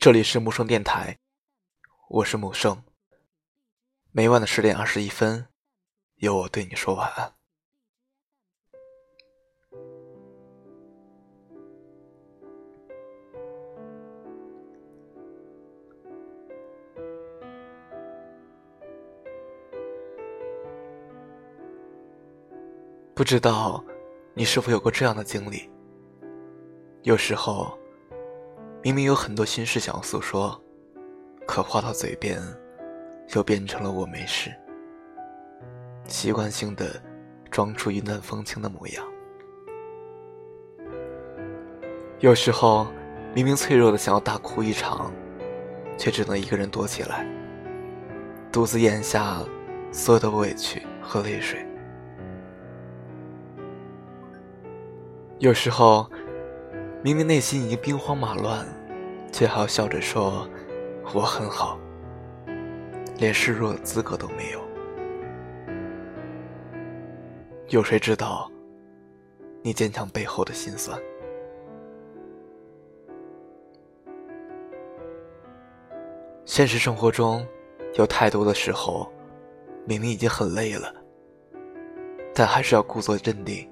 这里是木生电台，我是木生。每晚的十点二十一分，由我对你说晚安。不知道你是否有过这样的经历？有时候，明明有很多心事想要诉说，可话到嘴边，又变成了我没事，习惯性的装出云淡风轻的模样。有时候，明明脆弱的想要大哭一场，却只能一个人躲起来，独自咽下所有的委屈和泪水。有时候，明明内心已经兵荒马乱，却还要笑着说：“我很好，连示弱的资格都没有。”有谁知道你坚强背后的辛酸？现实生活中，有太多的时候，明明已经很累了，但还是要故作镇定。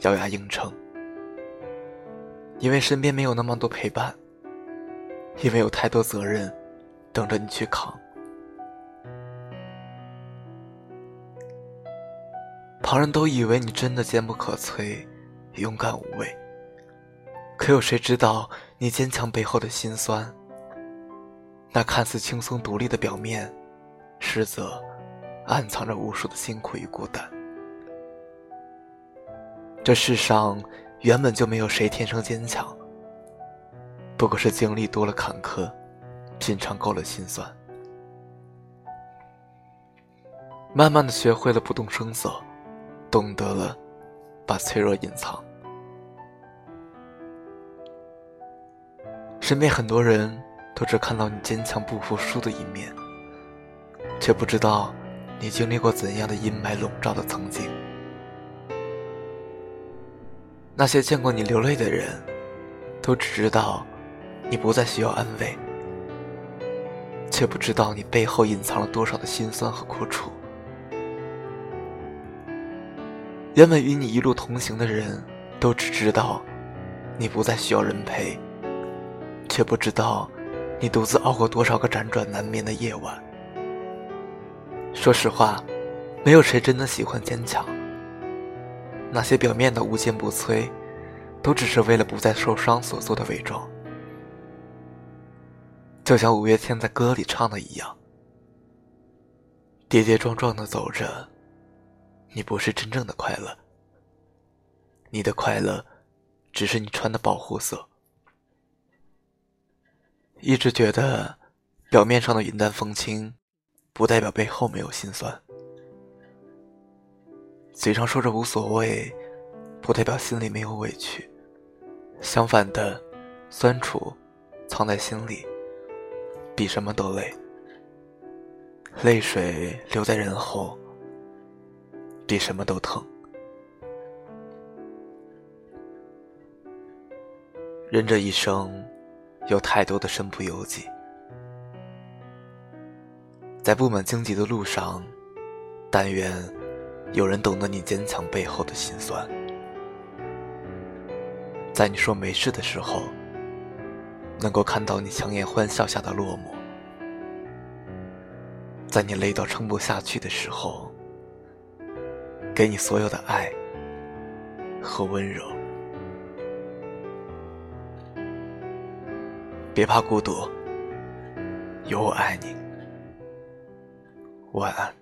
咬牙硬撑，因为身边没有那么多陪伴，因为有太多责任等着你去扛。旁人都以为你真的坚不可摧、勇敢无畏，可有谁知道你坚强背后的辛酸？那看似轻松独立的表面，实则暗藏着无数的辛苦与孤单。这世上原本就没有谁天生坚强，不过是经历多了坎坷，品尝够了心酸，慢慢的学会了不动声色，懂得了把脆弱隐藏。身边很多人都只看到你坚强不服输的一面，却不知道你经历过怎样的阴霾笼罩的曾经。那些见过你流泪的人，都只知道你不再需要安慰，却不知道你背后隐藏了多少的心酸和苦楚。原本与你一路同行的人，都只知道你不再需要人陪，却不知道你独自熬过多少个辗转难眠的夜晚。说实话，没有谁真的喜欢坚强。那些表面的无坚不摧，都只是为了不再受伤所做的伪装。就像五月天在歌里唱的一样：“跌跌撞撞的走着，你不是真正的快乐。你的快乐，只是你穿的保护色。”一直觉得，表面上的云淡风轻，不代表背后没有心酸。嘴上说着无所谓，不代表心里没有委屈。相反的，酸楚藏在心里，比什么都累。泪水留在人后，比什么都疼。人这一生，有太多的身不由己，在布满荆棘的路上，但愿。有人懂得你坚强背后的辛酸，在你说没事的时候，能够看到你强颜欢笑下的落寞；在你累到撑不下去的时候，给你所有的爱和温柔。别怕孤独，有我爱你。晚安。